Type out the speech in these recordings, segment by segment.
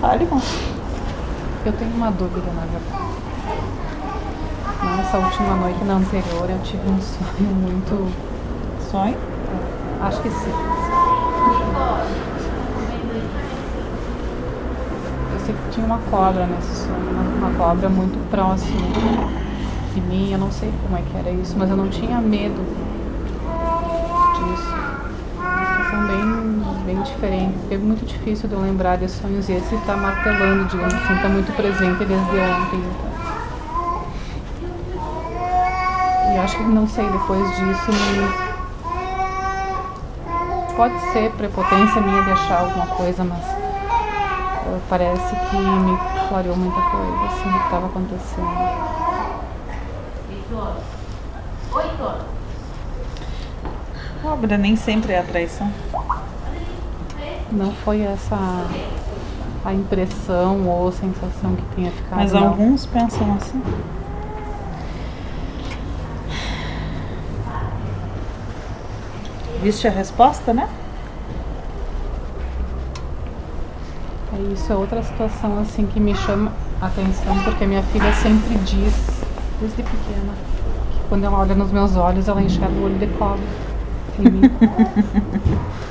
Fale, moça. Eu tenho uma dúvida, na verdade. Nessa última noite, na anterior, eu tive um sonho muito. Sonho? Acho que sim. Eu sei que tinha uma cobra nesse sonho, uma, cobra muito próxima de mim. Eu não sei como é que era isso, mas eu não tinha medo bem, diferente. É muito difícil de eu lembrar de sonhos e esse tá martelando, digamos assim, tá muito presente desde ontem. E acho que não sei, depois disso me... Pode ser prepotência minha de achar alguma coisa, mas eh, parece que me clareou muita coisa, assim, do que estava acontecendo. Cobra nem sempre é a traição. Não foi essa a impressão ou sensação que tenha ficado. Mas não. alguns pensam assim. Viste a resposta, né? É isso, é outra situação assim que me chama a atenção, porque minha filha sempre diz, desde pequena, que quando ela olha nos meus olhos, ela enxerga o olho de cobra em mim.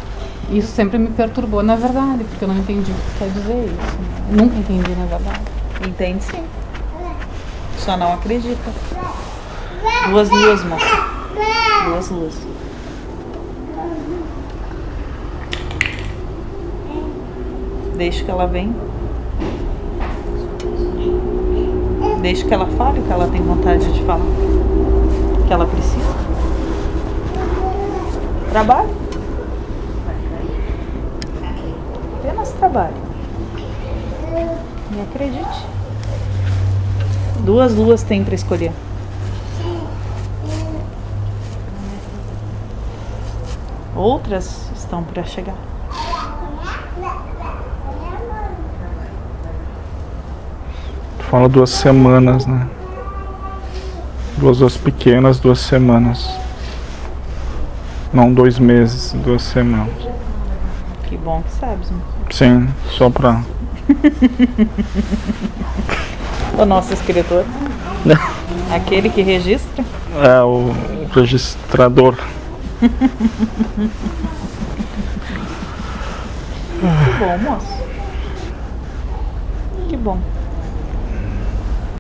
Isso sempre me perturbou, na verdade, porque eu não entendi o que quer dizer isso. né? Eu nunca entendi, na verdade. Entende sim. Só não acredita. Duas luas, moça. Duas luas. Deixa que ela vem. Deixa que ela fale o que ela tem vontade de falar. O que ela precisa. Trabalhe. Apenas trabalhe. E acredite. Duas luas tem para escolher. Outras estão para chegar. Tu fala duas semanas, né? Duas duas pequenas, duas semanas. Não dois meses, duas semanas. Bom que sabes, né? Sim, só pra. O nosso escritor. Aquele que registra. É o registrador. Que bom, moço. Que bom.